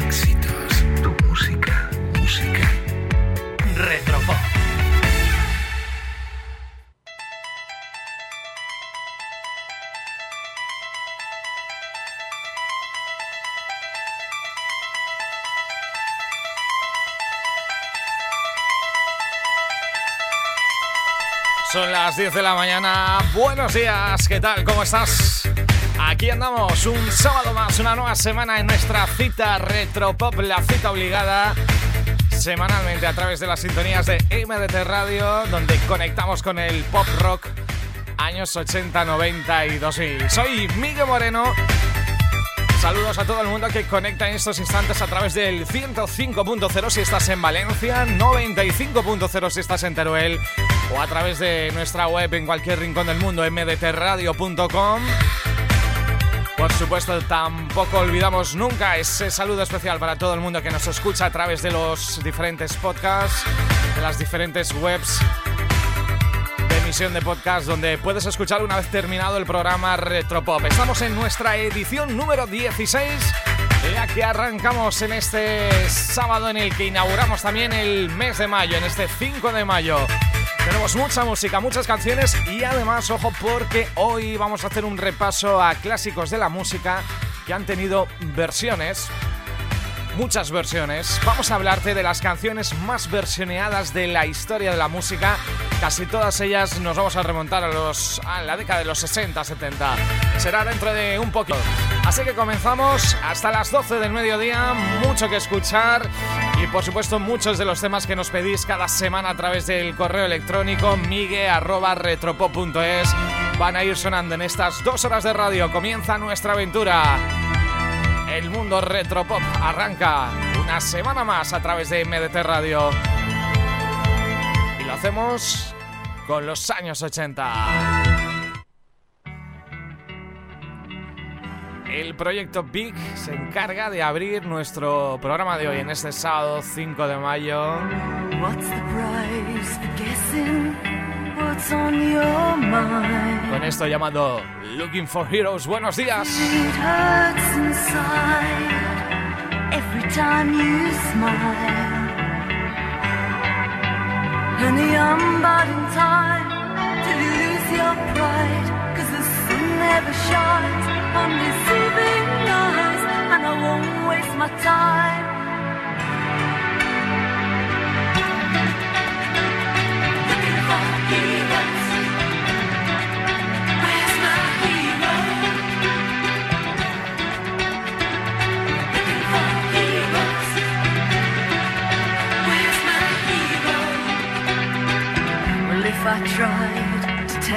Éxitos, tu música, música. Retropop. Son las 10 de la mañana. Buenos días, ¿qué tal? ¿Cómo estás? Aquí andamos, un sábado más, una nueva semana en nuestra cita Retropop, la cita obligada semanalmente a través de las sintonías de MDT Radio, donde conectamos con el pop rock años 80, 90 y 2000. Soy Miguel Moreno. Saludos a todo el mundo que conecta en estos instantes a través del 105.0 si estás en Valencia, 95.0 si estás en Teruel o a través de nuestra web en cualquier rincón del mundo, mdtradio.com. Por supuesto, tampoco olvidamos nunca ese saludo especial para todo el mundo que nos escucha a través de los diferentes podcasts, de las diferentes webs de emisión de podcast donde puedes escuchar una vez terminado el programa Retropop. Estamos en nuestra edición número 16, ya que arrancamos en este sábado en el que inauguramos también el mes de mayo, en este 5 de mayo. Tenemos mucha música, muchas canciones y además, ojo, porque hoy vamos a hacer un repaso a clásicos de la música que han tenido versiones, muchas versiones. Vamos a hablarte de las canciones más versioneadas de la historia de la música. Casi todas ellas nos vamos a remontar a, los, a la década de los 60, 70. Será dentro de un poquito. Así que comenzamos hasta las 12 del mediodía, mucho que escuchar y por supuesto muchos de los temas que nos pedís cada semana a través del correo electrónico migue.retropop.es van a ir sonando en estas dos horas de radio. Comienza nuestra aventura. El mundo retropop arranca una semana más a través de MDT Radio. Y lo hacemos con los años 80. El proyecto Big se encarga de abrir nuestro programa de hoy en este sábado 5 de mayo. Con esto llamado Looking for Heroes. Buenos días. Every time you smile And the unbound time Till you lose your pride Cause the sun never shines On deceiving eyes And I won't waste my time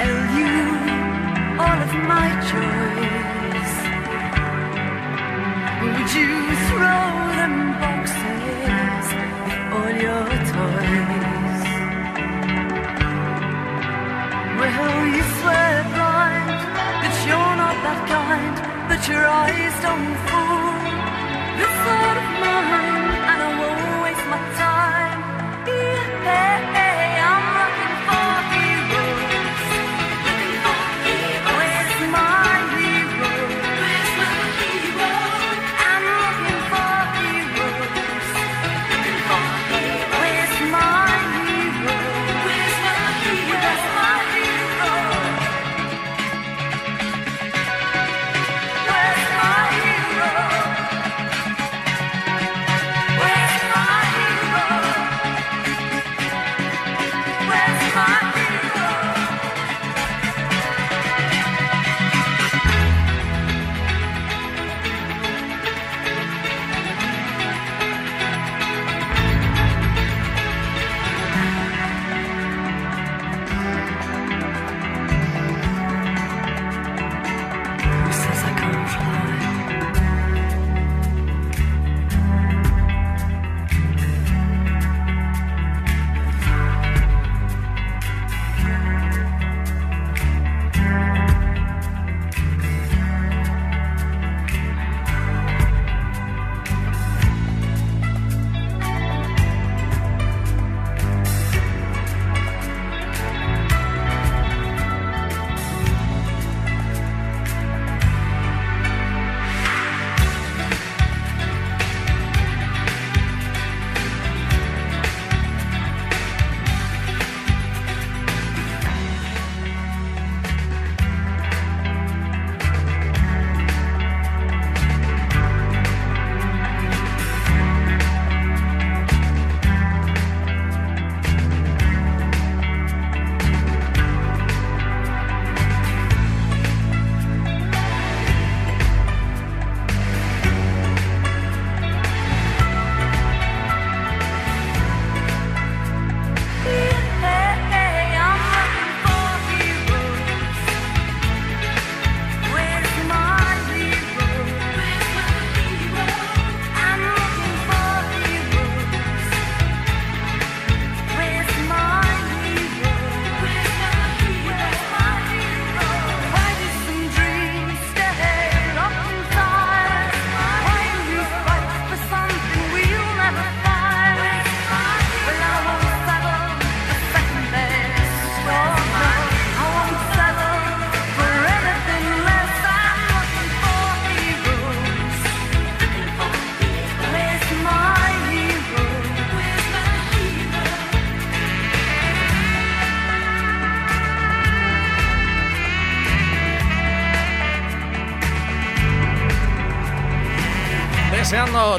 tell you all of my joys, would you throw them boxes with all your toys? Well, you swear blind that you're not that kind, that your eyes don't fool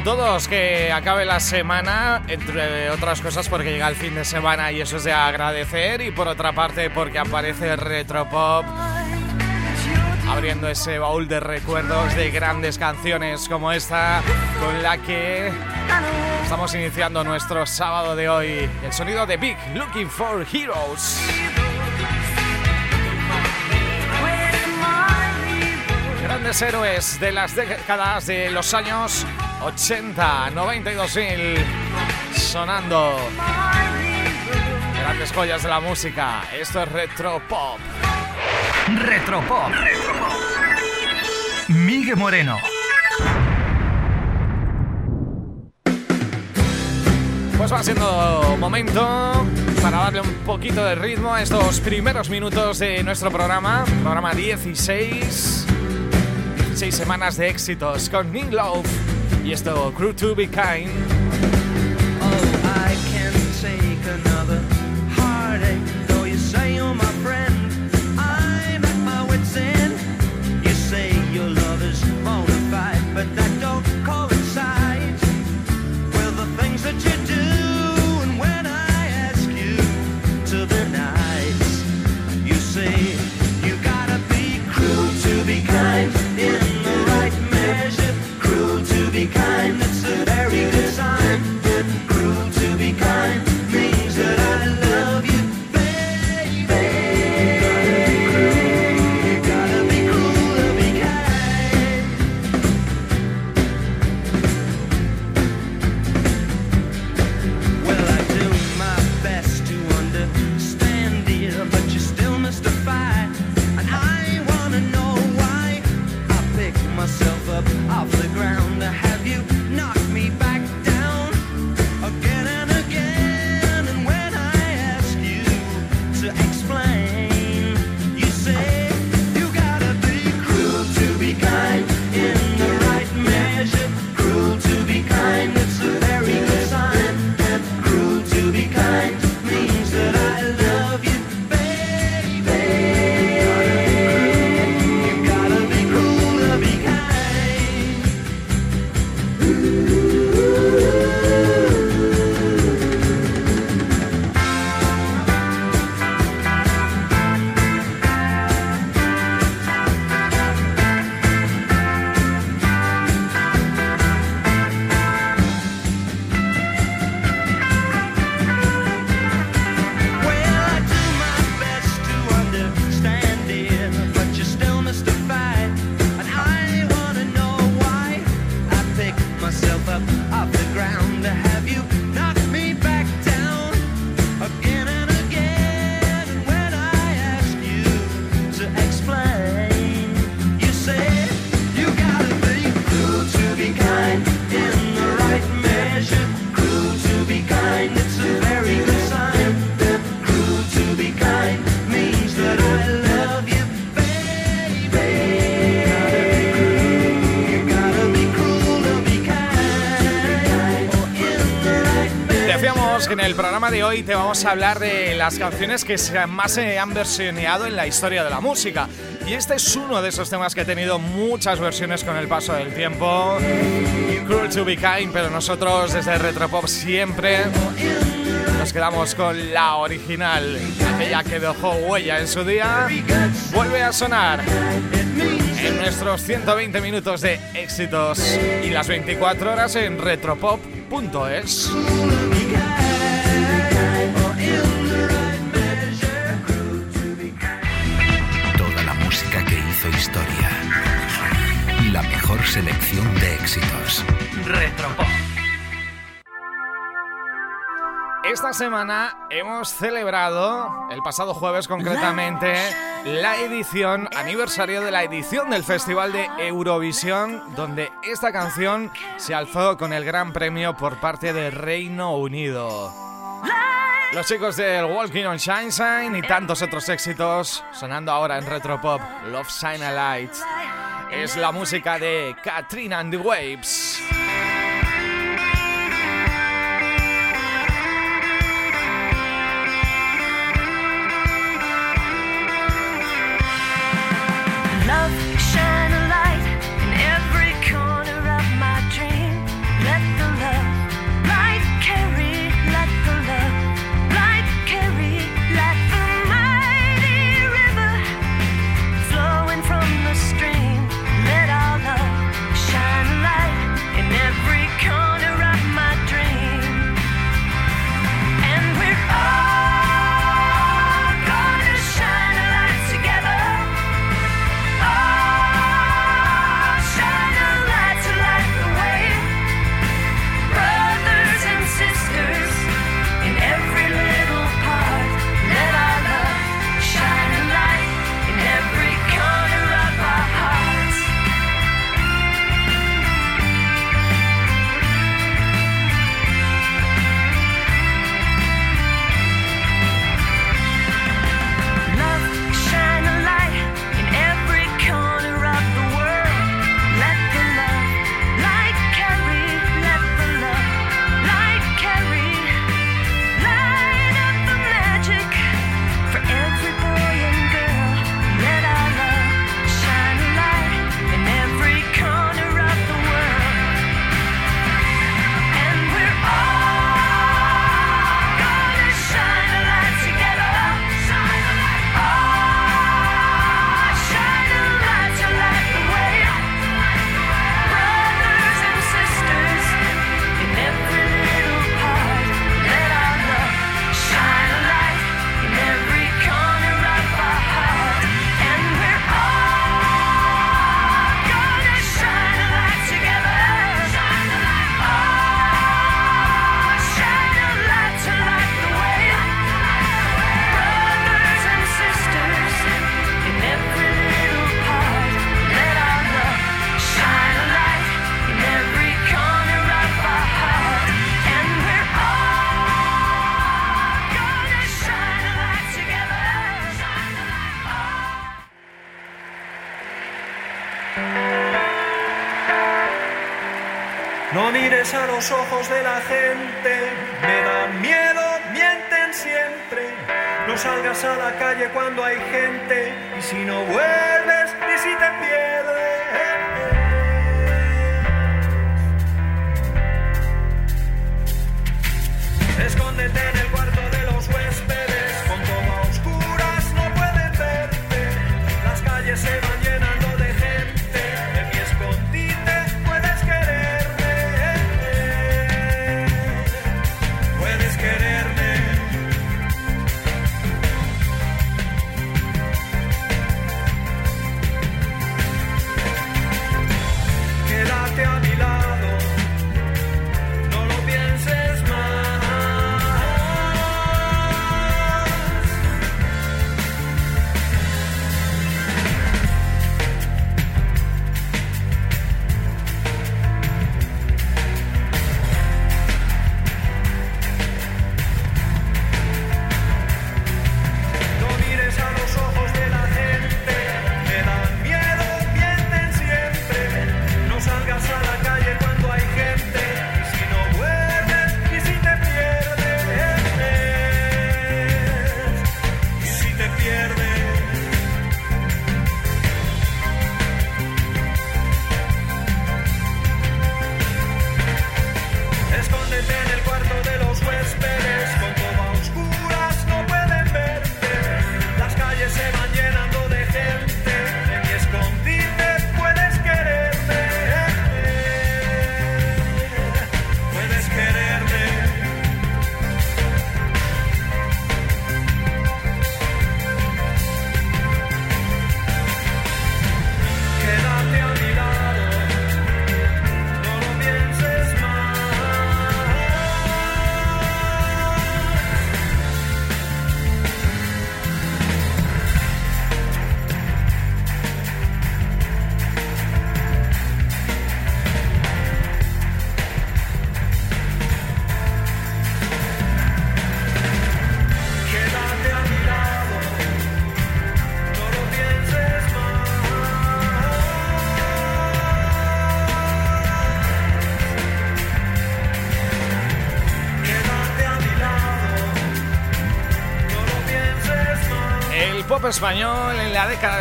Todos que acabe la semana, entre otras cosas porque llega el fin de semana y eso es de agradecer y por otra parte porque aparece Retropop abriendo ese baúl de recuerdos de grandes canciones como esta con la que estamos iniciando nuestro sábado de hoy. El sonido de Big Looking for Heroes. Grandes héroes de las décadas de los años 80, 92 mil sonando. Grandes joyas de la música. Esto es Retro Pop. Retropop. Miguel Moreno. Pues va siendo momento para darle un poquito de ritmo a estos primeros minutos de nuestro programa, programa 16. 16 semanas de éxitos con Nick Love y esto Crew to Be Kind. Que en el programa de hoy te vamos a hablar de las canciones que más se han versioneado en la historia de la música. Y este es uno de esos temas que ha tenido muchas versiones con el paso del tiempo. Cruel to be kind, pero nosotros desde Retropop siempre nos quedamos con la original, aquella que dejó huella en su día. Vuelve a sonar en nuestros 120 minutos de éxitos y las 24 horas en retropop.es. selección de éxitos. Retropop. Esta semana hemos celebrado, el pasado jueves concretamente, la edición, aniversario de la edición del Festival de Eurovisión, donde esta canción se alzó con el gran premio por parte de Reino Unido. Los chicos del Walking on Sunshine y tantos otros éxitos sonando ahora en Retropop, Love Shine a Light. Es la música de Katrina and the Waves.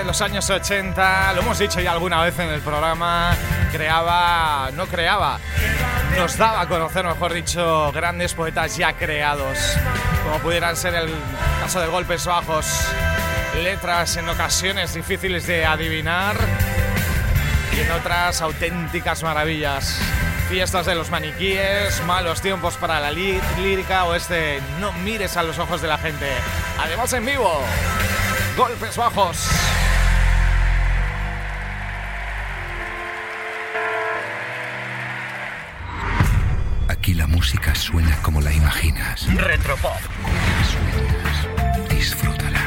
Los años 80, lo hemos dicho ya alguna vez en el programa, creaba, no creaba, nos daba a conocer, mejor dicho, grandes poetas ya creados, como pudieran ser el caso de Golpes Bajos, letras en ocasiones difíciles de adivinar y en otras auténticas maravillas. Fiestas de los maniquíes, malos tiempos para la lí- lírica o este no mires a los ojos de la gente. Además en vivo, golpes bajos. Aquí la música suena como la imaginas. Retropop. Sueñas. Disfrútala.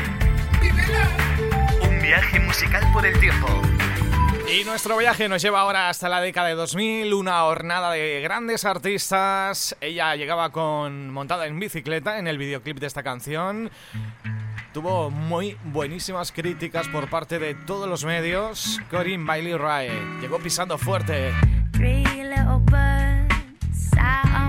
Un viaje musical por el tiempo. Y nuestro viaje nos lleva ahora hasta la década de 2000, una hornada de grandes artistas. Ella llegaba con montada en bicicleta en el videoclip de esta canción. Tuvo muy buenísimas críticas por parte de todos los medios. Corinne Bailey Rae llegó pisando fuerte. Three little birds I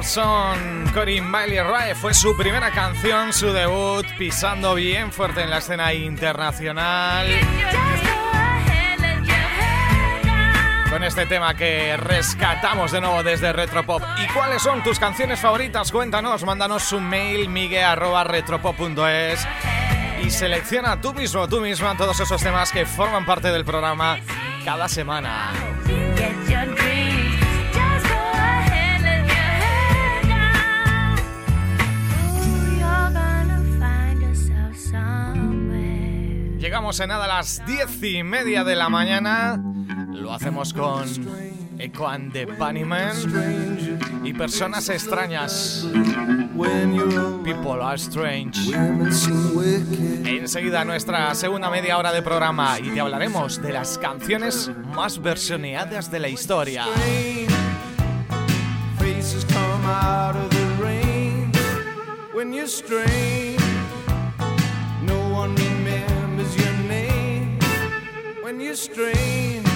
Joe Records son Corinne Bailey Rae. Fue su primera canción, su debut, pisando bien fuerte en la escena internacional. Con este tema que rescatamos de nuevo desde Retropop. ¿Y cuáles son tus canciones favoritas? Cuéntanos, mándanos un mail migue.retropop.es y selecciona tú mismo, tú misma todos esos temas que forman parte del programa cada semana. Llegamos en nada a las diez y media de la mañana. Lo hacemos con Echo and the Bunnymen y personas extrañas. People are strange. Enseguida nuestra segunda media hora de programa y te hablaremos de las canciones más versioneadas de la historia. When you're strange. When you're strange.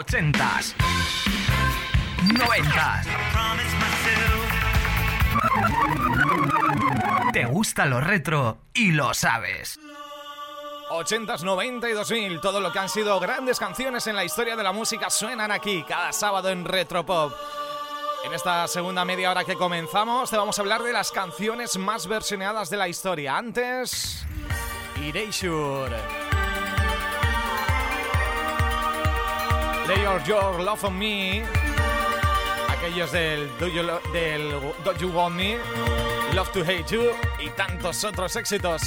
80s, 90s. ¿Te gusta lo retro y lo sabes? 80s, 90 y 2000, todo lo que han sido grandes canciones en la historia de la música suenan aquí cada sábado en Retropop. En esta segunda media hora que comenzamos te vamos a hablar de las canciones más versioneadas de la historia. Antes, Erasure. Lay Your, Your Love on Me. Aquellos del Do You, Lo- del Do You Want Me, Love to Hate You y tantos otros éxitos.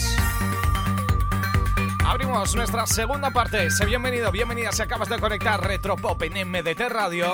Abrimos nuestra segunda parte. Sé bienvenido, bienvenida si acabas de conectar Retropop en MDT Radio.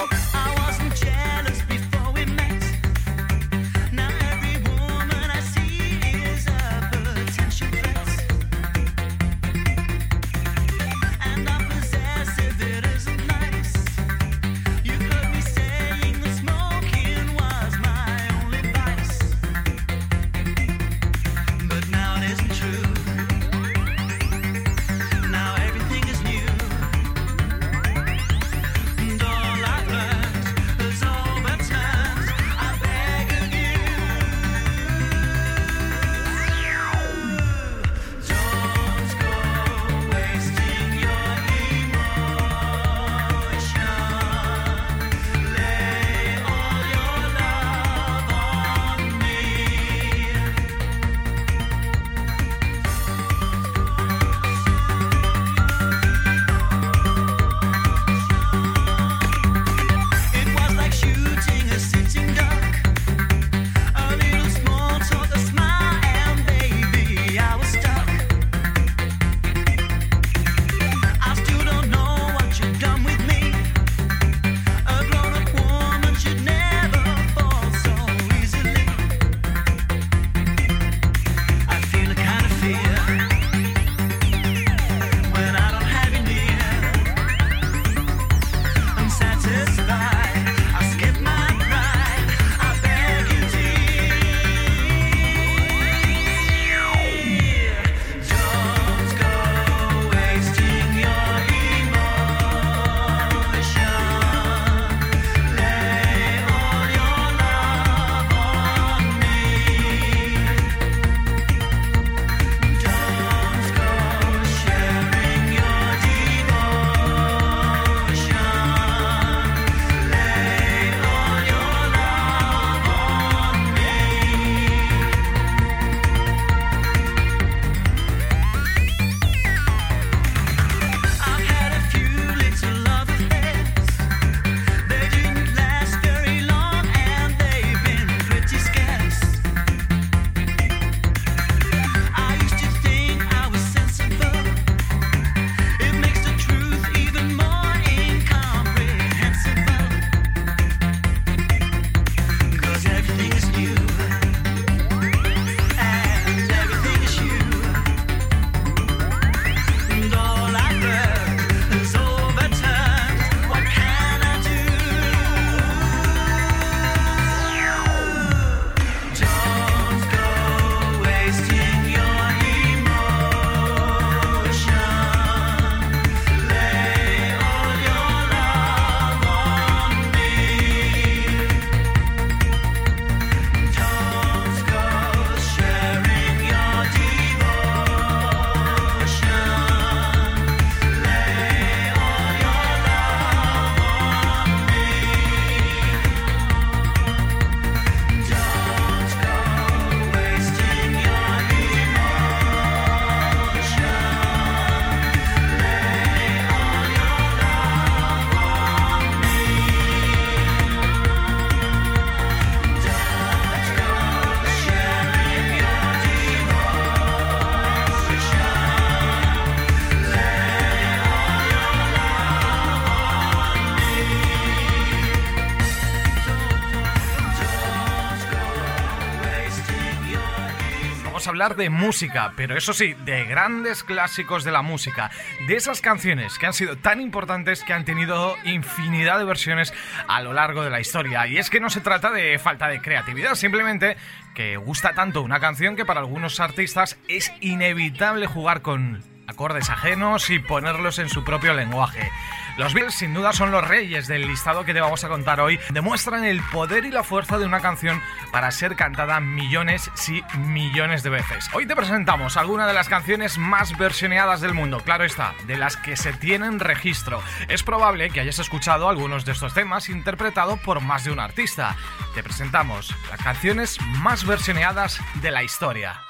De música, pero eso sí, de grandes clásicos de la música, de esas canciones que han sido tan importantes que han tenido infinidad de versiones a lo largo de la historia. Y es que no se trata de falta de creatividad, simplemente que gusta tanto una canción que para algunos artistas es inevitable jugar con acordes ajenos y ponerlos en su propio lenguaje. Los Beatles sin duda son los reyes del listado que te vamos a contar hoy. Demuestran el poder y la fuerza de una canción para ser cantada millones, sí, millones de veces. Hoy te presentamos algunas de las canciones más versioneadas del mundo, claro está, de las que se tienen registro. Es probable que hayas escuchado algunos de estos temas interpretados por más de un artista. Te presentamos las canciones más versioneadas de la historia.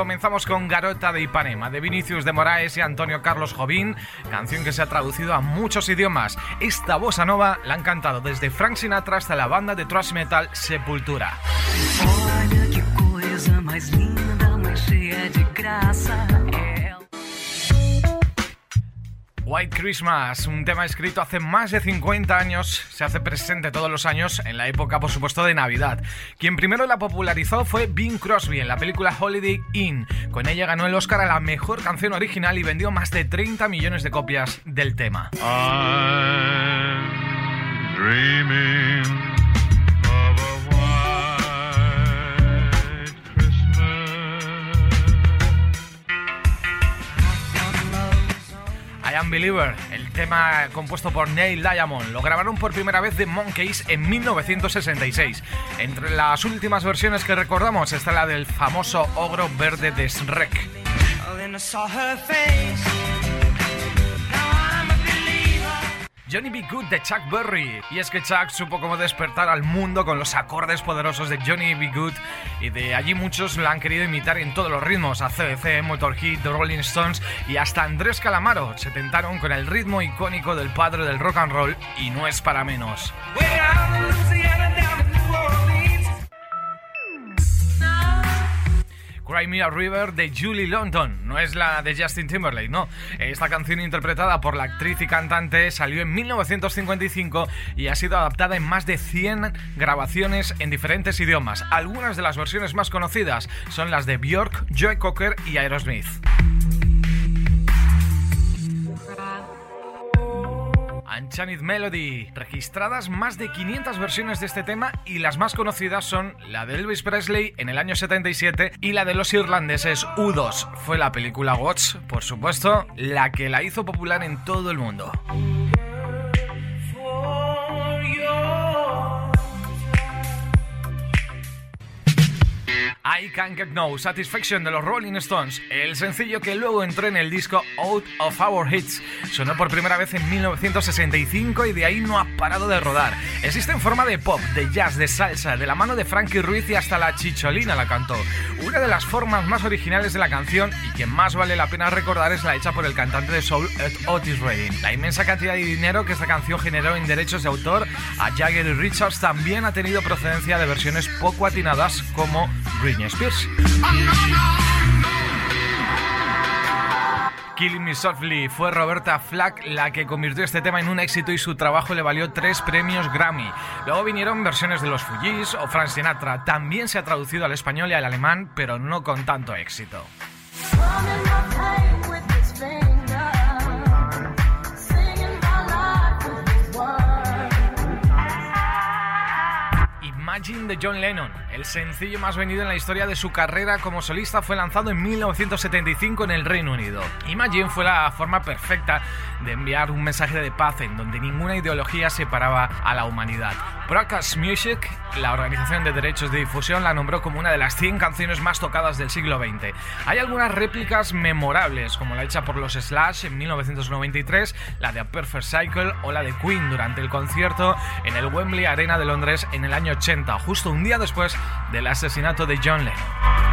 Comenzamos con Garota de Ipanema, de Vinicius de Moraes y Antonio Carlos Jovín, canción que se ha traducido a muchos idiomas. Esta bossa nova la han cantado desde Frank Sinatra hasta la banda de thrash metal Sepultura. White Christmas, un tema escrito hace más de 50 años, se hace presente todos los años en la época, por supuesto, de Navidad. Quien primero la popularizó fue Bing Crosby en la película Holiday Inn. Con ella ganó el Oscar a la mejor canción original y vendió más de 30 millones de copias del tema. I Am Believer, el tema compuesto por Neil Diamond, lo grabaron por primera vez de Monkeys en 1966. Entre las últimas versiones que recordamos está la del famoso ogro verde de Shrek. Johnny B. Good de Chuck Berry. Y es que Chuck supo cómo despertar al mundo con los acordes poderosos de Johnny B. Good y de allí muchos la han querido imitar en todos los ritmos. ACDC, Motorhead, The Rolling Stones y hasta Andrés Calamaro se tentaron con el ritmo icónico del padre del rock and roll y no es para menos. Cry River de Julie London, no es la de Justin Timberlake, no. Esta canción interpretada por la actriz y cantante salió en 1955 y ha sido adaptada en más de 100 grabaciones en diferentes idiomas. Algunas de las versiones más conocidas son las de Björk, Joe Cocker y Aerosmith. Enchanted Melody, registradas más de 500 versiones de este tema y las más conocidas son la de Elvis Presley en el año 77 y la de los irlandeses U2. Fue la película Watch, por supuesto, la que la hizo popular en todo el mundo. I Can't Get No Satisfaction de los Rolling Stones, el sencillo que luego entró en el disco Out of Our Hits. Sonó por primera vez en 1965 y de ahí no ha parado de rodar. Existe en forma de pop, de jazz, de salsa, de la mano de Frankie Ruiz y hasta la chicholina la cantó. Una de las formas más originales de la canción y que más vale la pena recordar es la hecha por el cantante de soul Ed Otis Redding. La inmensa cantidad de dinero que esta canción generó en derechos de autor a Jagger y Richards también ha tenido procedencia de versiones poco atinadas como Britney. Killing Me Softly fue Roberta Flack la que convirtió este tema en un éxito y su trabajo le valió tres premios Grammy. Luego vinieron versiones de los Fujis o Frank Sinatra. También se ha traducido al español y al alemán, pero no con tanto éxito. Imagine de John Lennon, el sencillo más vendido en la historia de su carrera como solista, fue lanzado en 1975 en el Reino Unido. Imagine fue la forma perfecta de enviar un mensaje de paz en donde ninguna ideología separaba a la humanidad. Broadcast Music, la organización de derechos de difusión, la nombró como una de las 100 canciones más tocadas del siglo XX. Hay algunas réplicas memorables, como la hecha por los Slash en 1993, la de A Perfect Cycle o la de Queen durante el concierto en el Wembley Arena de Londres en el año 80, justo un día después del asesinato de John Lennon.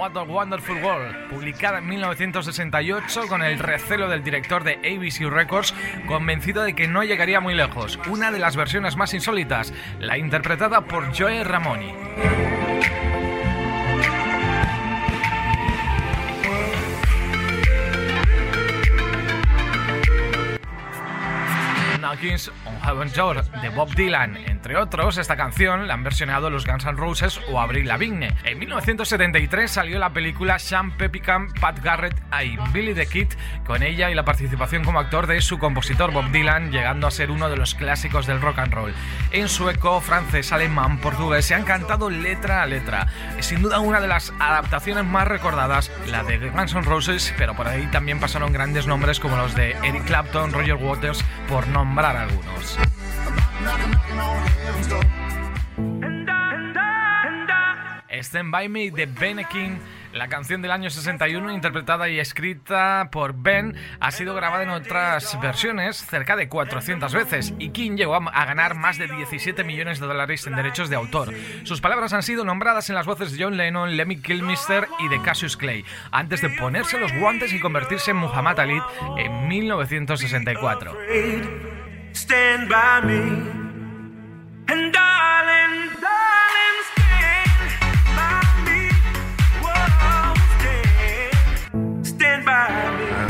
What a Wonderful World, publicada en 1968 con el recelo del director de ABC Records, convencido de que no llegaría muy lejos. Una de las versiones más insólitas, la interpretada por Joe Ramoni. Knockings on Heaven's de Bob Dylan. Entre otros, esta canción la han versionado los Guns N' Roses o Avril Lavigne. En 1973 salió la película Sean Pepicam, Pat Garrett y Billy the Kid, con ella y la participación como actor de su compositor Bob Dylan, llegando a ser uno de los clásicos del rock and roll. En sueco, francés, alemán, portugués se han cantado letra a letra. Sin duda una de las adaptaciones más recordadas, la de Guns N' Roses, pero por ahí también pasaron grandes nombres como los de Eric Clapton, Roger Waters, por nombrar algunos. Stand By Me de Benekin La canción del año 61, interpretada y escrita por Ben, ha sido grabada en otras versiones cerca de 400 veces y King llegó a ganar más de 17 millones de dólares en derechos de autor. Sus palabras han sido nombradas en las voces de John Lennon, Lemmy Kilmister y de Cassius Clay, antes de ponerse los guantes y convertirse en Muhammad Ali en 1964. Stand by me. And darling, darling, stand by me. Whoa, stand, stand by me.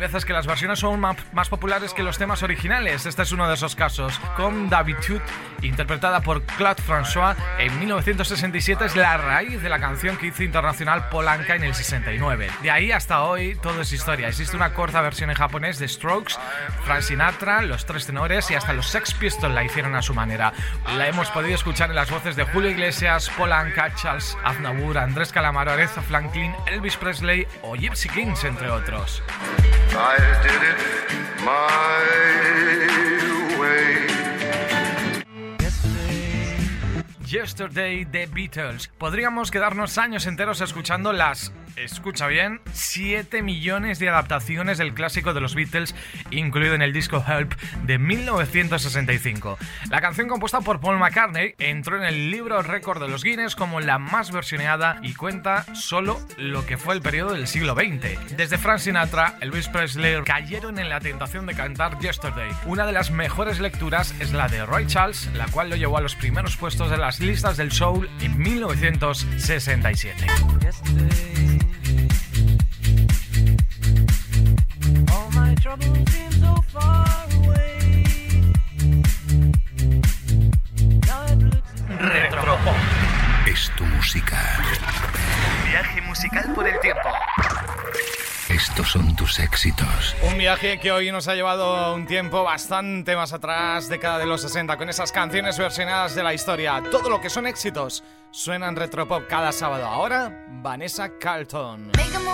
Veces que las versiones son más populares que los temas originales. Este es uno de esos casos. Con D'Habitude, interpretada por Claude François en 1967, es la raíz de la canción que hizo internacional Polanca en el 69. De ahí hasta hoy todo es historia. Existe una corta versión en japonés de Strokes, Frank Sinatra, los tres tenores y hasta los Sex Pistols la hicieron a su manera. La hemos podido escuchar en las voces de Julio Iglesias, Polanca, Charles Aznavour, Andrés Calamaro, Aretha Franklin, Elvis Presley o Gypsy Kings, entre otros. I did it my way. Yesterday The Beatles. Podríamos quedarnos años enteros escuchando las, escucha bien, 7 millones de adaptaciones del clásico de los Beatles, incluido en el disco Help de 1965. La canción compuesta por Paul McCartney entró en el libro récord de los Guinness como la más versioneada y cuenta solo lo que fue el periodo del siglo XX. Desde Frank Sinatra, Elvis Presley cayeron en la tentación de cantar Yesterday. Una de las mejores lecturas es la de Roy Charles, la cual lo llevó a los primeros puestos de las listas del soul en 1967. Viaje que hoy nos ha llevado un tiempo bastante más atrás, década de los 60, con esas canciones versionadas de la historia. Todo lo que son éxitos suena en Retropop cada sábado. Ahora, Vanessa Carlton. Making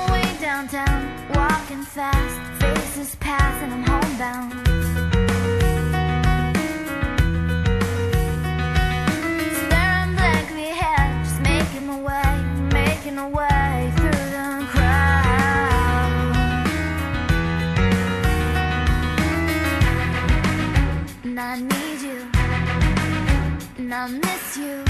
my way and I miss you,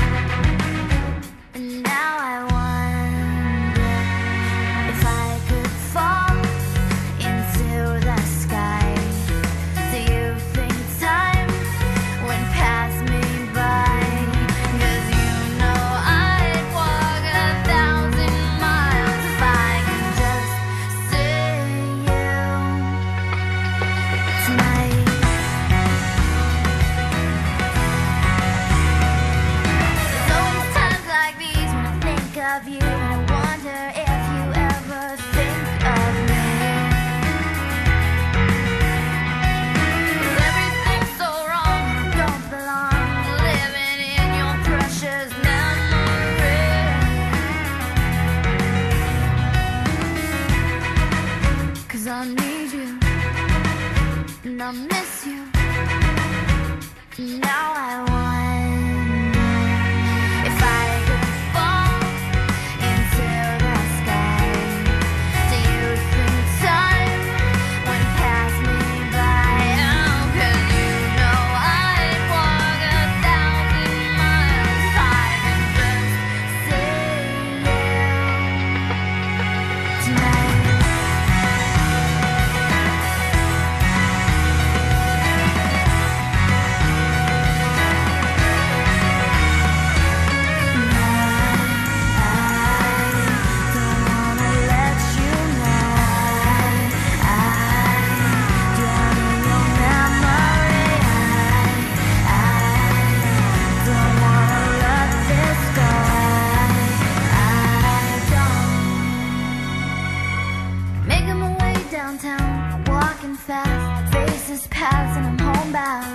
吧。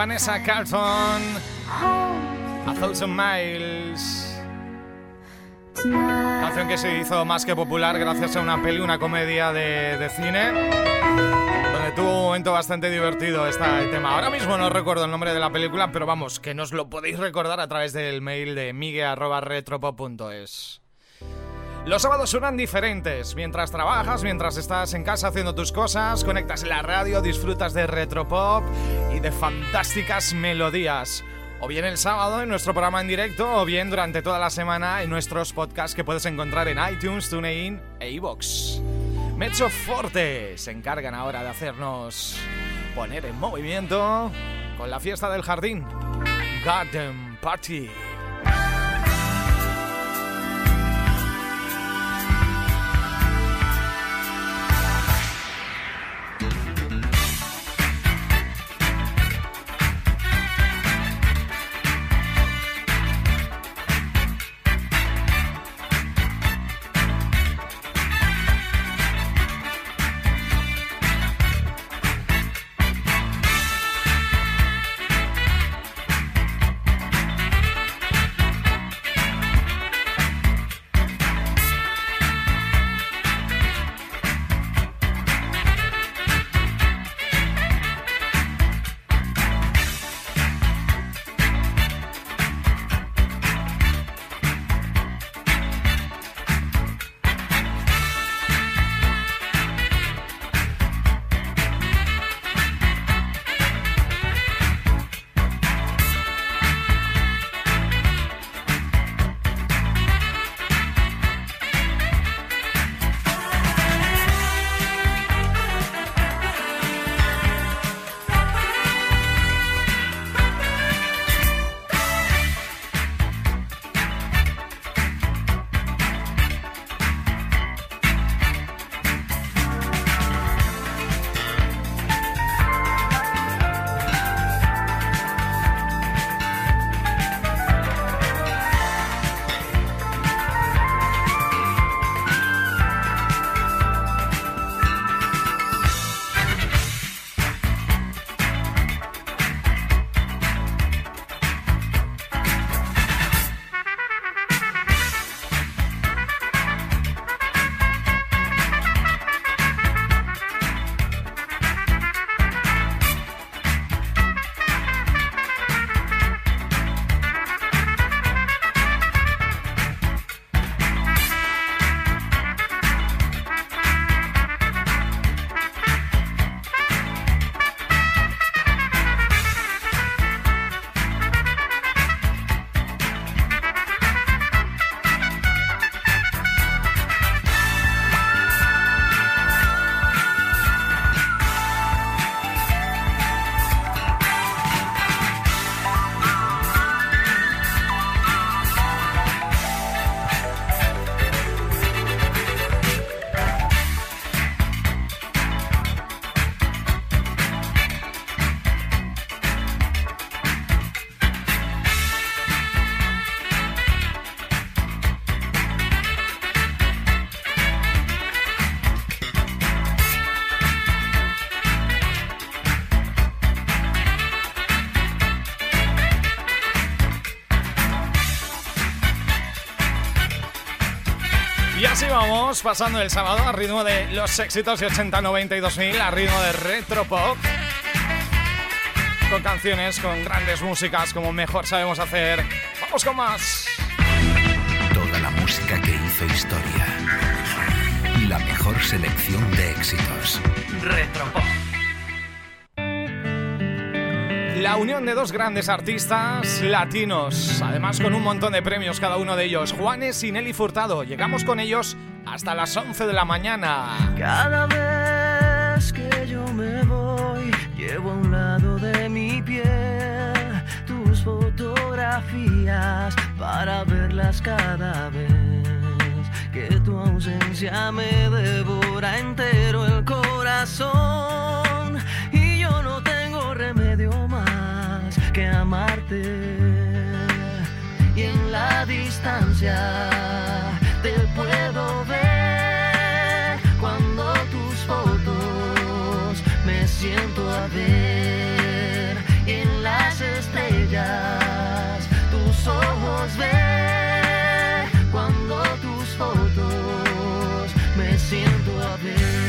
Vanessa Carlton, A Thousand Miles. Canción que se hizo más que popular gracias a una peli, una comedia de, de cine, donde tuvo un momento bastante divertido este tema. Ahora mismo no recuerdo el nombre de la película, pero vamos, que nos lo podéis recordar a través del mail de migue.retropop.es. Los sábados suenan diferentes. Mientras trabajas, mientras estás en casa haciendo tus cosas, conectas la radio, disfrutas de retropop y de fantásticas melodías. O bien el sábado en nuestro programa en directo, o bien durante toda la semana en nuestros podcasts que puedes encontrar en iTunes, TuneIn e iVoox. Mezzo Forte se encargan ahora de hacernos poner en movimiento con la fiesta del jardín. Garden Party. Pasando el sábado a ritmo de los éxitos de 80, 90 y 2000, a ritmo de retro pop. Con canciones, con grandes músicas, como mejor sabemos hacer. Vamos con más. Toda la música que hizo historia. La mejor selección de éxitos. Retropop. la unión de dos grandes artistas latinos, además con un montón de premios cada uno de ellos, Juanes y Nelly Furtado. Llegamos con ellos hasta las 11 de la mañana. Cada vez que yo me voy, llevo a un lado de mi piel tus fotografías para verlas cada vez. Que tu ausencia me devora entero el corazón y yo no tengo remedio más que amarte. Y en la distancia te puedo ver siento a ver en las estrellas tus ojos ver cuando tus fotos me siento a ver.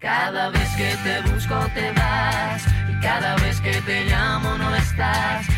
Cada vez que te busco te vas y cada vez que te llamo no estás.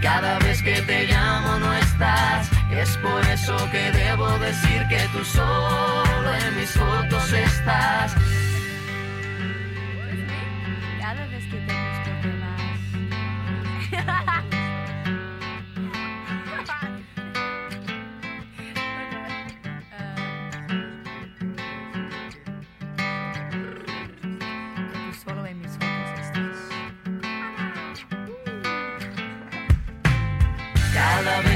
cada vez que te llamo no estás. Es por eso que debo decir que tú solo en mis fotos estás.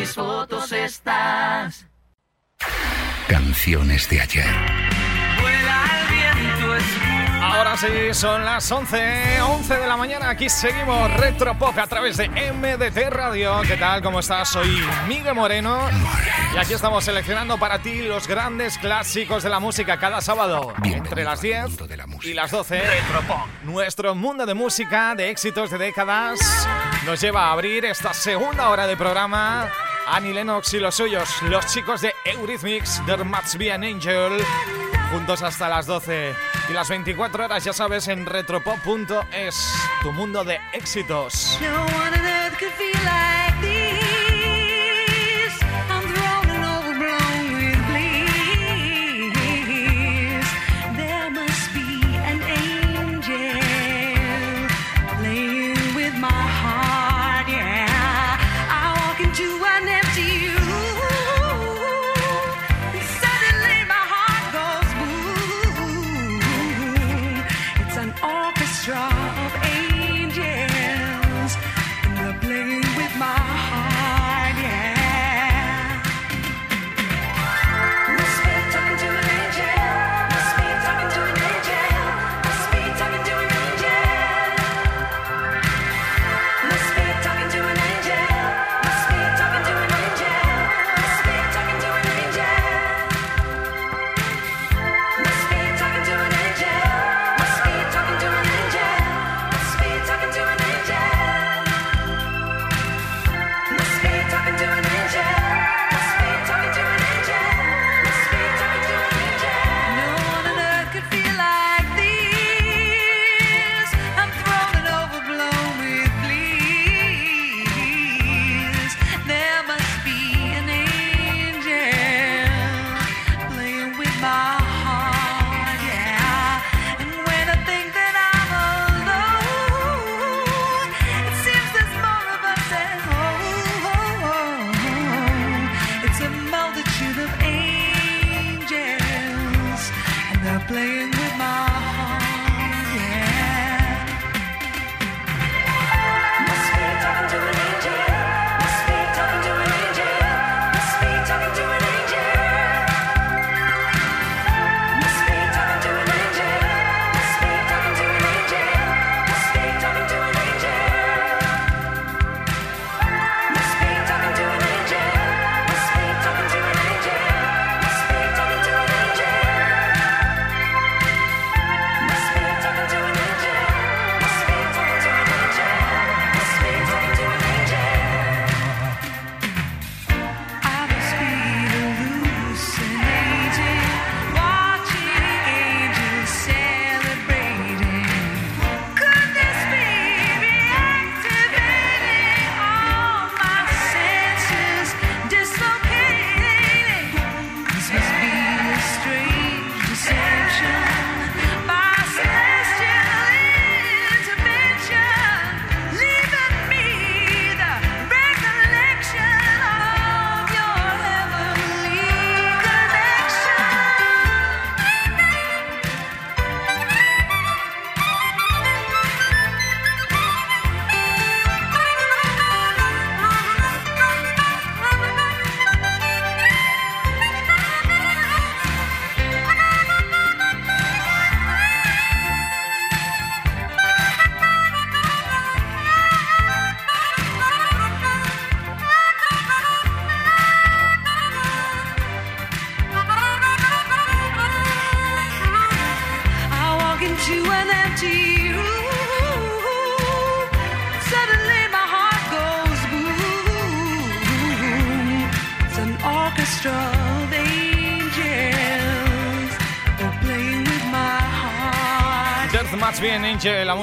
mis fotos estás. Canciones de ayer. Vuela el viento, escucha. Ahora sí, son las 11, 11 de la mañana. Aquí seguimos Retro Pop a través de MDT Radio. ¿Qué tal? ¿Cómo estás? Soy Miguel Moreno. Y aquí estamos seleccionando para ti los grandes clásicos de la música cada sábado. Bienvenido Entre las al 10 mundo de la música. y las 12. Retro Pop. Nuestro mundo de música, de éxitos de décadas, nos lleva a abrir esta segunda hora de programa. Annie Lennox y los suyos, los chicos de Eurythmics, There Must Be an Angel, juntos hasta las 12. Y las 24 horas, ya sabes, en retropop.es, tu mundo de éxitos. No could like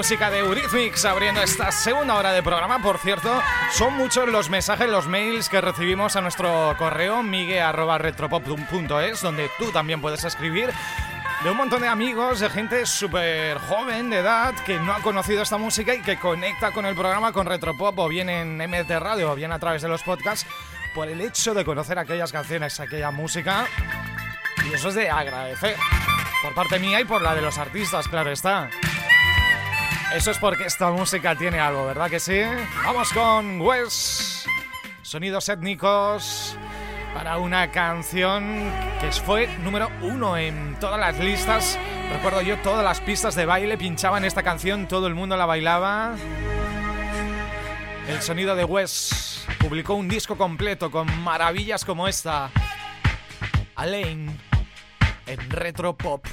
música de Eurythmics abriendo esta segunda hora de programa. Por cierto, son muchos los mensajes, los mails que recibimos a nuestro correo migue.retropop.es, donde tú también puedes escribir. De un montón de amigos, de gente súper joven de edad que no ha conocido esta música y que conecta con el programa con Retropop o bien en MT Radio o bien a través de los podcasts por el hecho de conocer aquellas canciones, aquella música. Y eso es de agradecer. Por parte mía y por la de los artistas, claro está. Eso es porque esta música tiene algo, ¿verdad que sí? Vamos con Wes. Sonidos étnicos para una canción que fue número uno en todas las listas. Recuerdo yo, todas las pistas de baile pinchaban esta canción, todo el mundo la bailaba. El sonido de Wes publicó un disco completo con maravillas como esta. Alain en Retro Pop.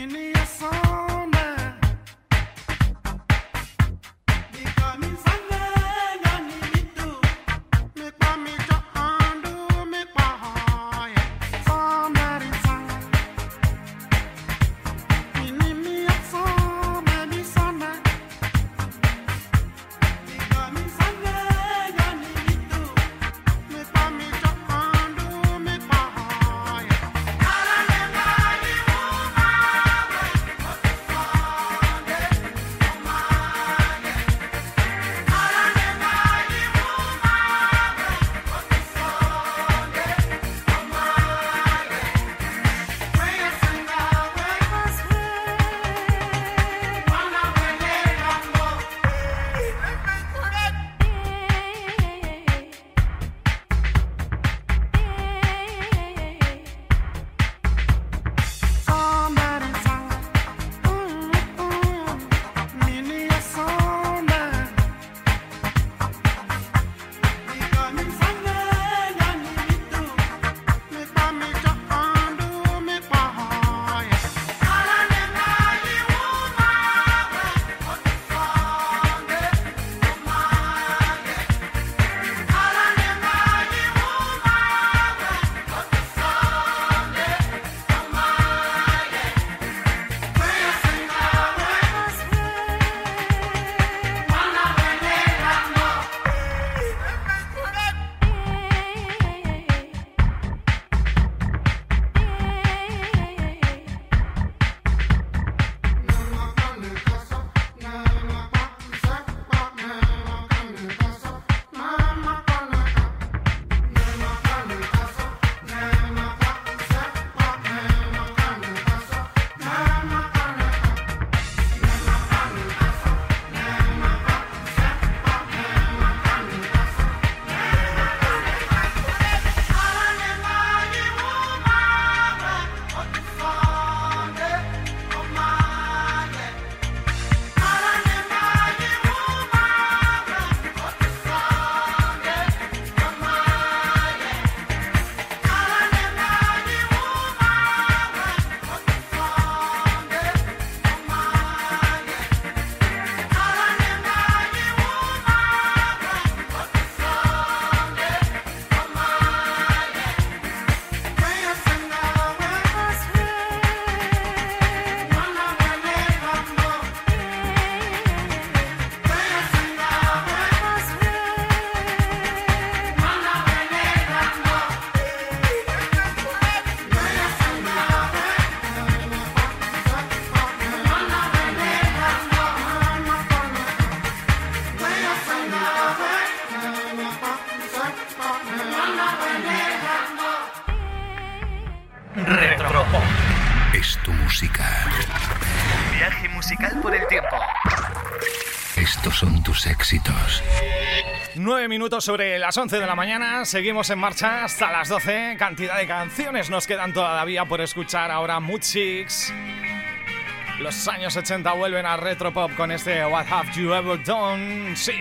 singing your song. Minutos sobre las 11 de la mañana, seguimos en marcha hasta las 12. Cantidad de canciones nos quedan todavía por escuchar. Ahora Mood. Los años 80 vuelven a Retropop con este What Have You Ever Done? Sí.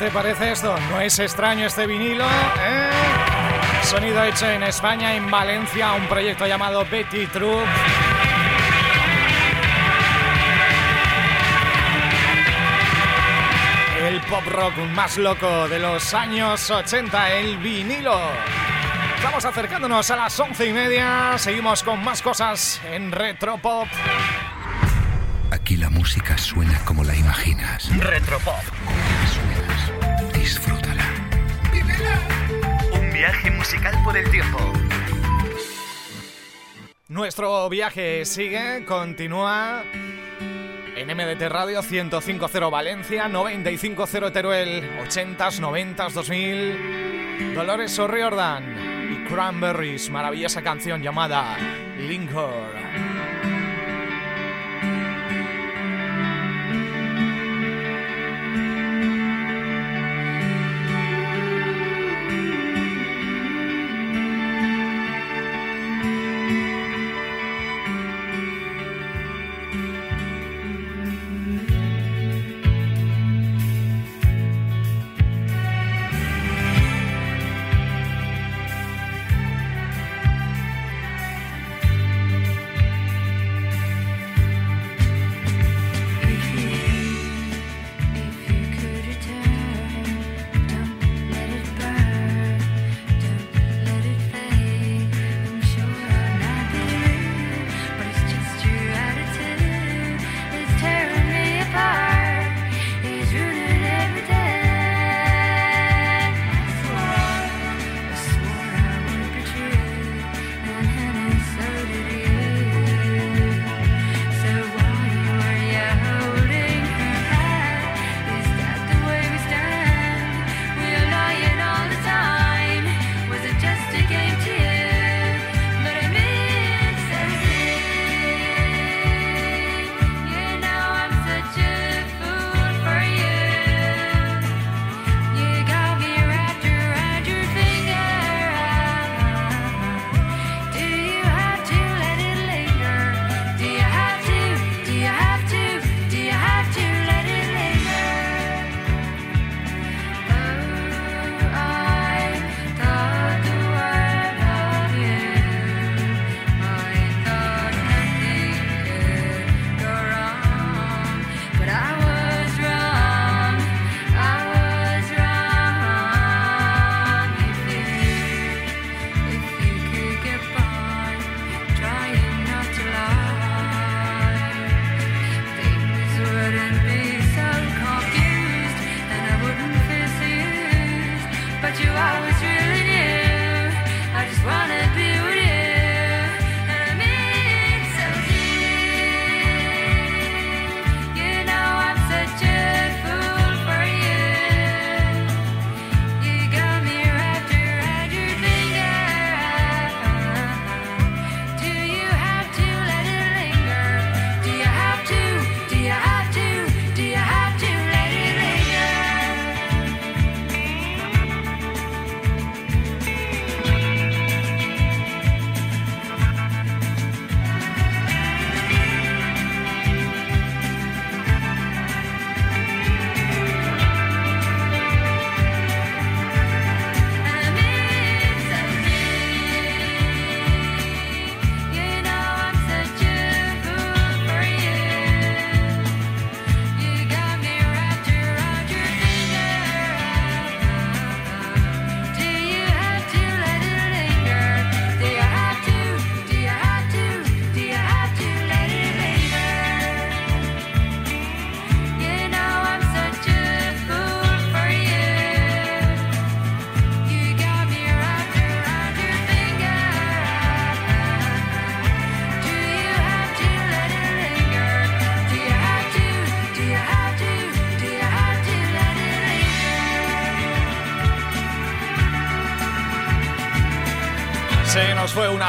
Te parece esto? ¿No es extraño este vinilo? ¿eh? Sonido hecho en España, en Valencia, un proyecto llamado Betty Troop. El pop rock más loco de los años 80, el vinilo. Estamos acercándonos a las once y media. Seguimos con más cosas en Retropop. Aquí la música suena como la imaginas. Retropop. Viaje musical por el tiempo. Nuestro viaje sigue, continúa en MDT Radio 105.0 Valencia, 95.0 Teruel, 80s, 90s, 2000. Dolores O'Riordan y Cranberries, maravillosa canción llamada Linger.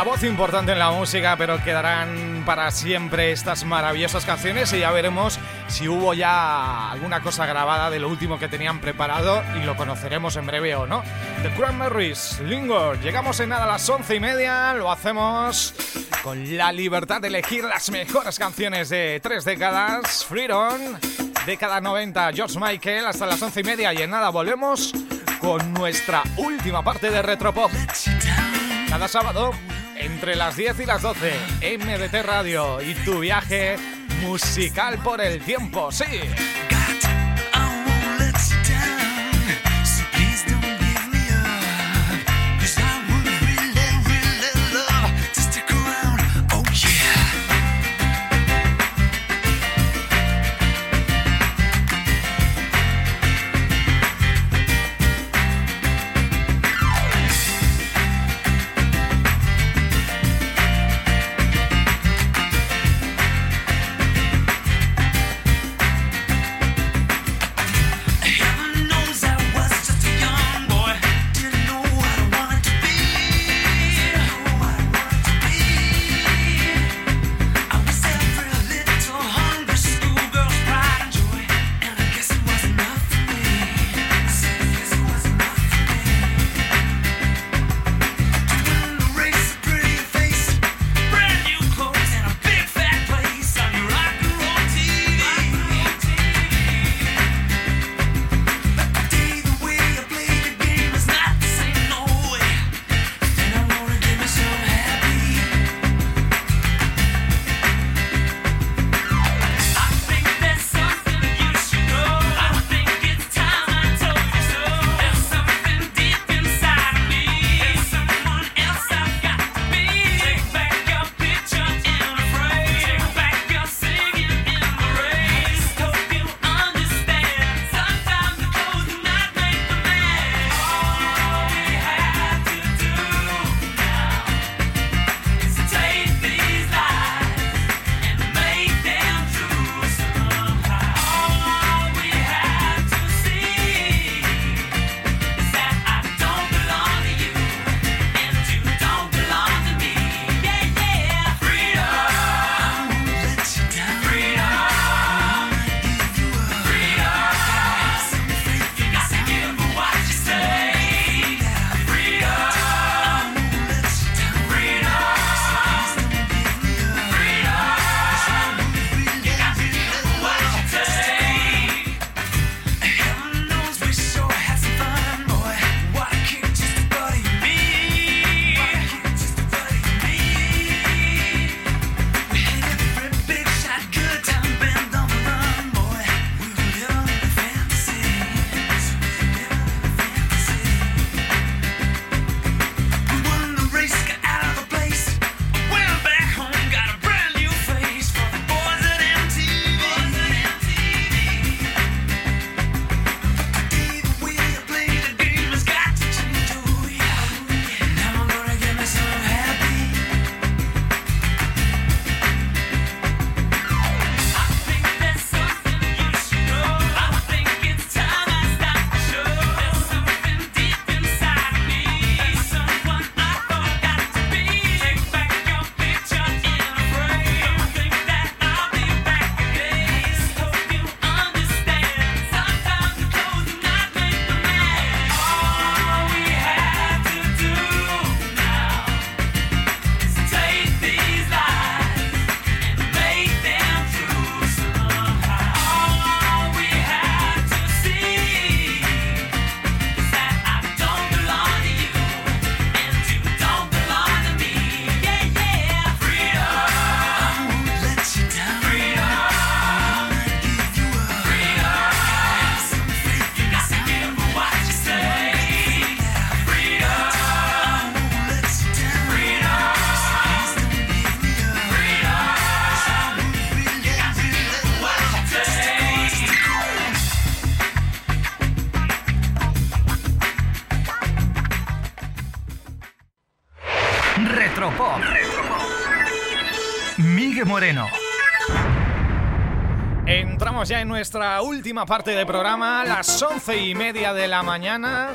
Voz importante en la música, pero quedarán para siempre estas maravillosas canciones y ya veremos si hubo ya alguna cosa grabada de lo último que tenían preparado y lo conoceremos en breve o no. The Cranberries, Linger. Llegamos en nada a las once y media, lo hacemos con la libertad de elegir las mejores canciones de tres décadas. Freedom década 90, George Michael, hasta las once y media. Y en nada, volvemos con nuestra última parte de Retropop. Cada sábado, entre las 10 y las 12, MDT Radio y tu viaje musical por el tiempo. Sí. Nuestra última parte de programa, las once y media de la mañana.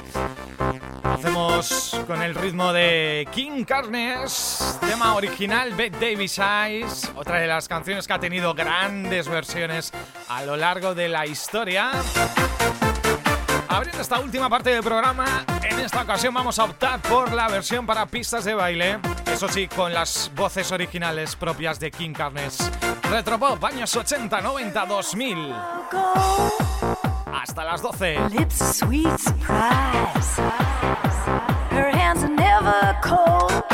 Hacemos con el ritmo de King Carnes, tema original Bette Davis Eyes, otra de las canciones que ha tenido grandes versiones a lo largo de la historia. Abriendo esta última parte del programa, en esta ocasión vamos a optar por la versión para pistas de baile. Eso sí, con las voces originales propias de King Carnes. Retropop, años 80, 90, 2000. Hasta las 12. Lips a sweet surprise. Her hands are never cold.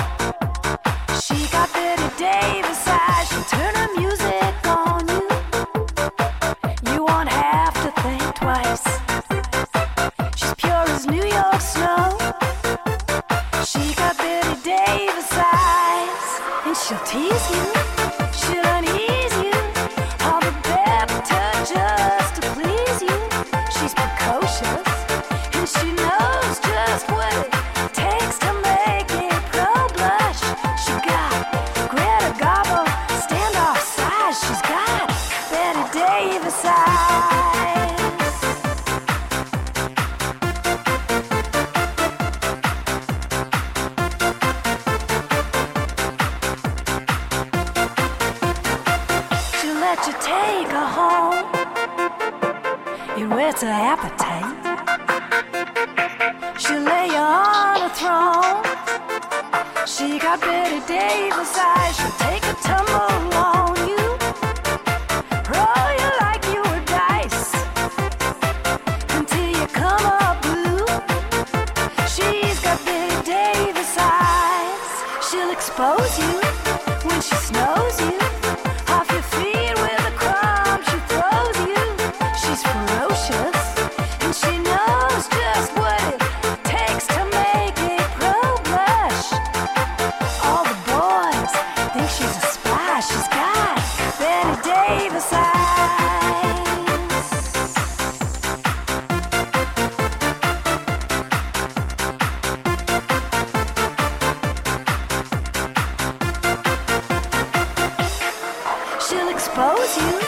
Expose you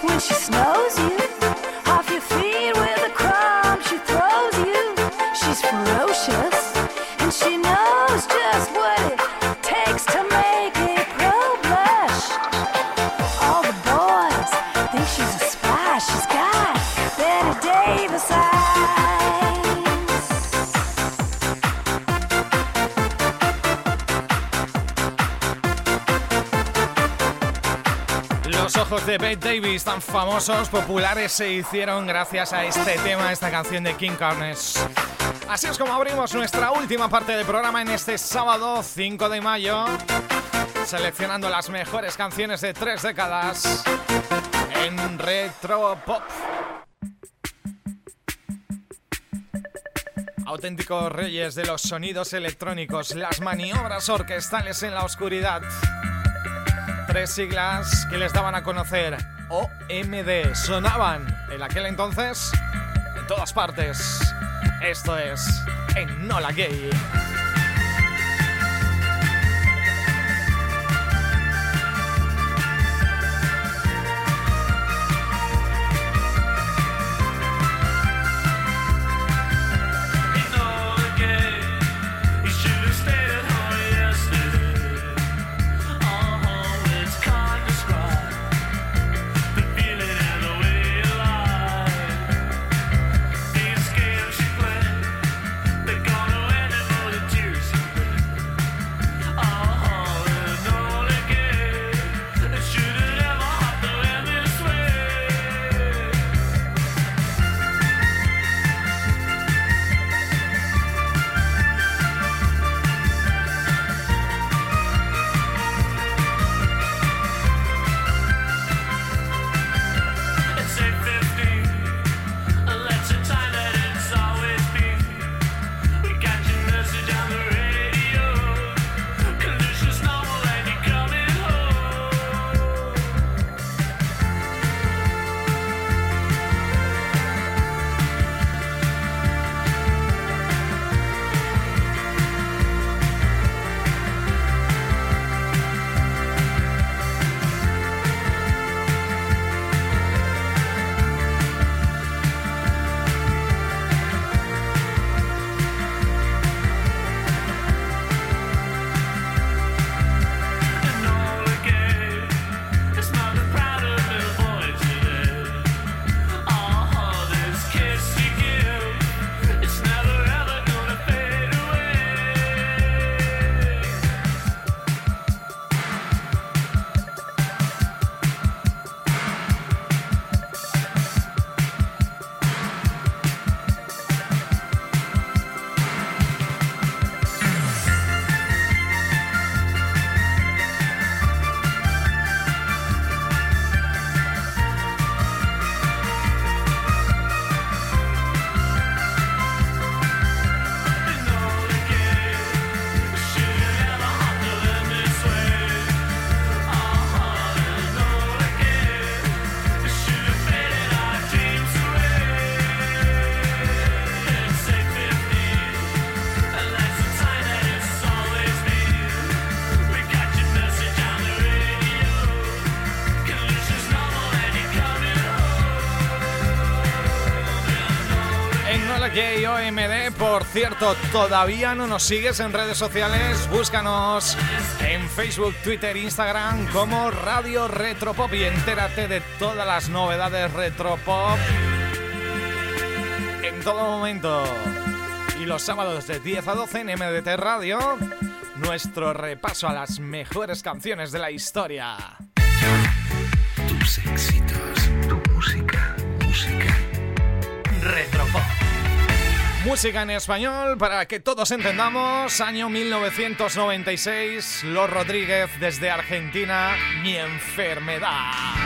when she snows you. Tan famosos, populares, se hicieron gracias a este tema, esta canción de King Carnes. Así es como abrimos nuestra última parte del programa en este sábado 5 de mayo, seleccionando las mejores canciones de tres décadas en Retro Pop. Auténticos reyes de los sonidos electrónicos, las maniobras orquestales en la oscuridad. Tres siglas que les daban a conocer. OMD. Sonaban en aquel entonces en todas partes. Esto es Enola Gay. cierto, todavía no nos sigues en redes sociales, búscanos en Facebook, Twitter, Instagram como Radio Retropop y entérate de todas las novedades Retropop en todo momento. Y los sábados de 10 a 12 en MDT Radio, nuestro repaso a las mejores canciones de la historia. Tus éxitos, tu música, música. Retropop. Música en español para que todos entendamos. Año 1996, Los Rodríguez desde Argentina, mi enfermedad.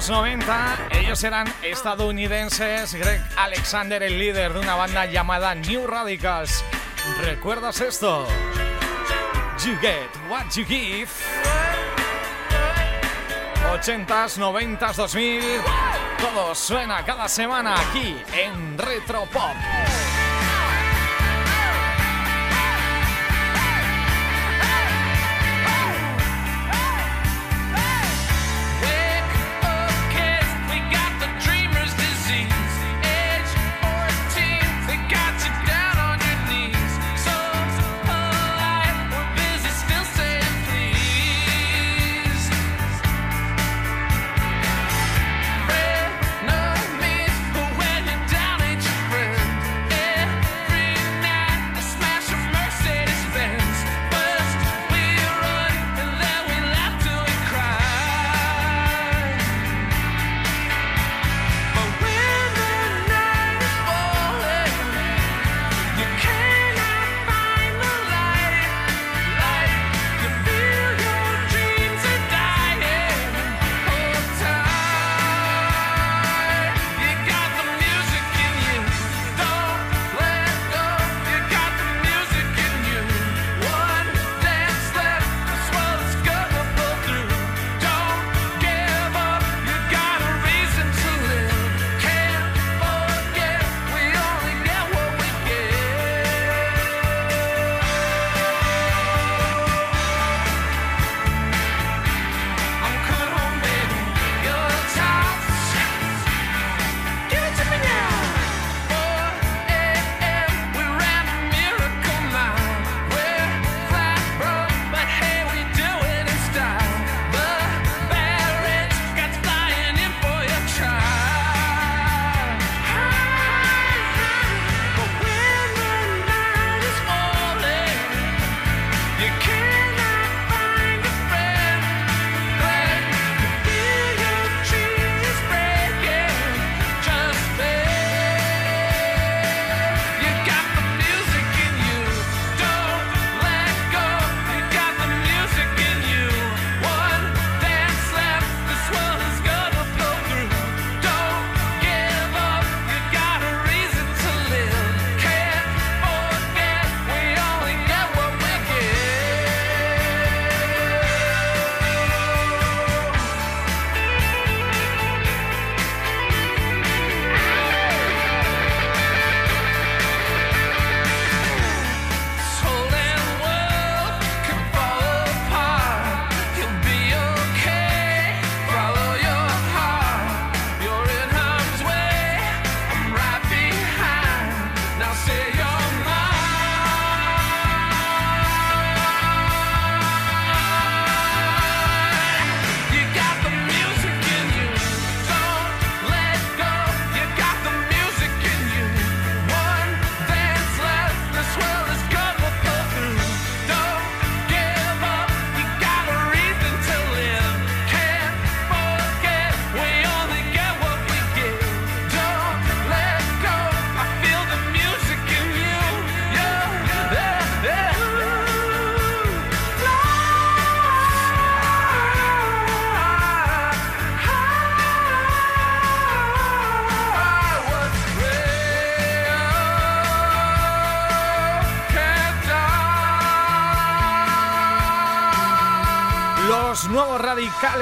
años 90. Ellos eran estadounidenses. Greg Alexander, el líder de una banda llamada New Radicals. ¿Recuerdas esto? You get what you give. 80s, 90s, 2000. Todo suena cada semana aquí en Retro Pop.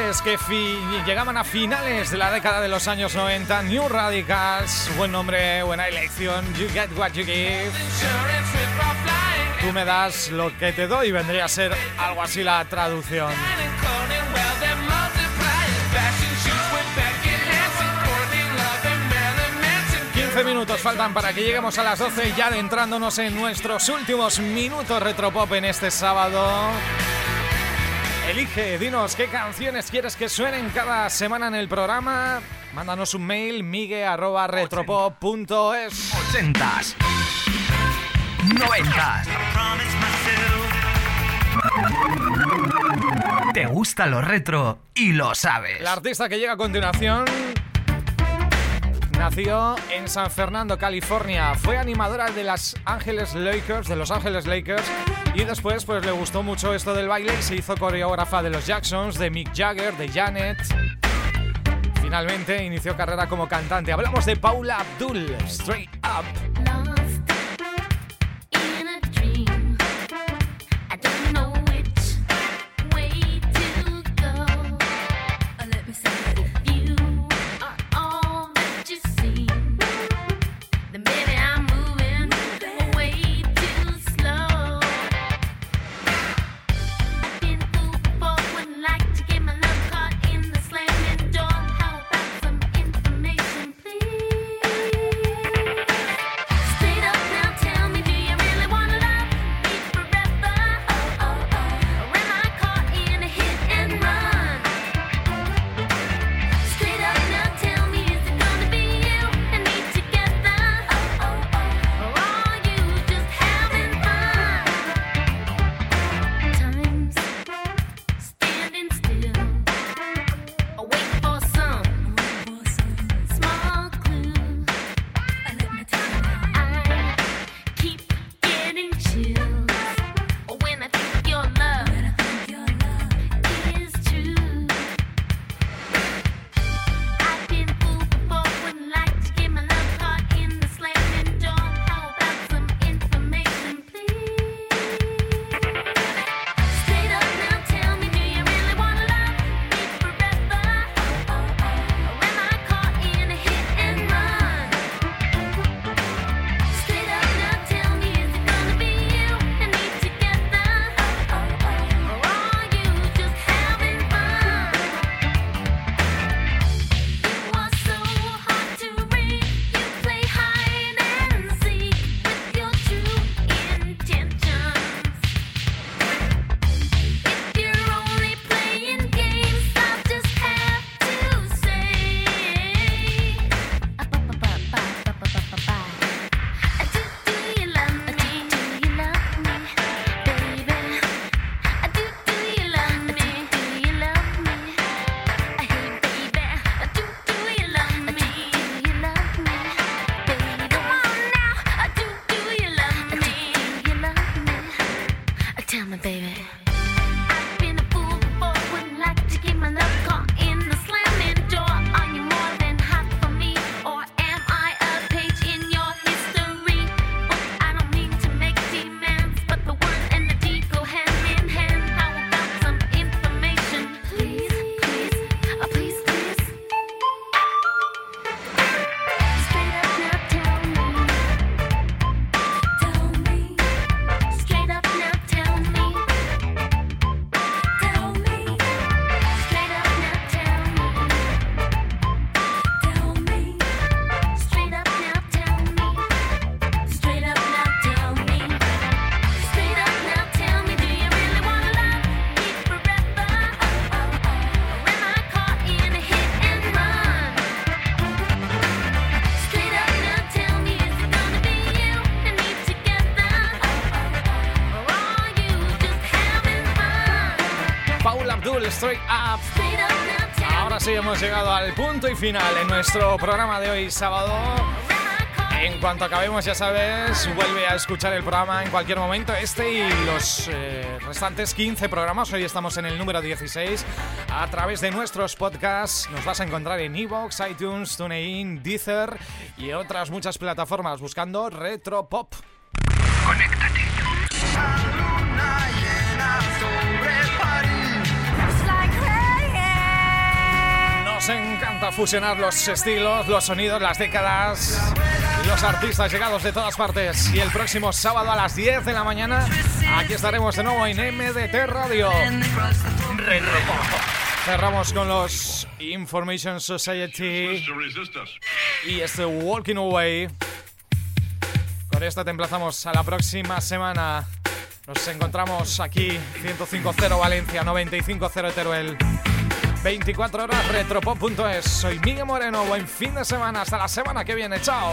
Radicales que llegaban a finales de la década de los años 90. New Radicals, buen nombre, buena elección. You get what you give. Tú me das lo que te doy, vendría a ser algo así la traducción. minutos faltan para que lleguemos a las 12 ya adentrándonos en nuestros últimos minutos Retropop en este sábado. Elige, dinos qué canciones quieres que suenen cada semana en el programa. Mándanos un mail migue@retropop.es. 80 90 Te gusta lo retro y lo sabes. La artista que llega a continuación Nació en San Fernando, California. Fue animadora de Los Ángeles Lakers, de Los Ángeles Lakers y después pues le gustó mucho esto del baile y se hizo coreógrafa de los Jacksons, de Mick Jagger, de Janet. Finalmente inició carrera como cantante. Hablamos de Paula Abdul, Straight Up. nuestro programa de hoy sábado. En cuanto acabemos, ya sabes, vuelve a escuchar el programa en cualquier momento. Este y los eh, restantes 15 programas. Hoy estamos en el número 16. A través de nuestros podcasts nos vas a encontrar en Evox, iTunes, TuneIn, Deezer y otras muchas plataformas buscando Retro Pop. Fusionar los estilos, los sonidos, las décadas y los artistas llegados de todas partes. Y el próximo sábado a las 10 de la mañana, aquí estaremos de nuevo en MDT Radio. Cerramos con los Information Society y este Walking Away. Con esto te emplazamos a la próxima semana. Nos encontramos aquí, 105.0 Valencia, 95.0 Teruel. 24 horas retropop.es. Soy Miguel Moreno. Buen fin de semana. Hasta la semana que viene. Chao.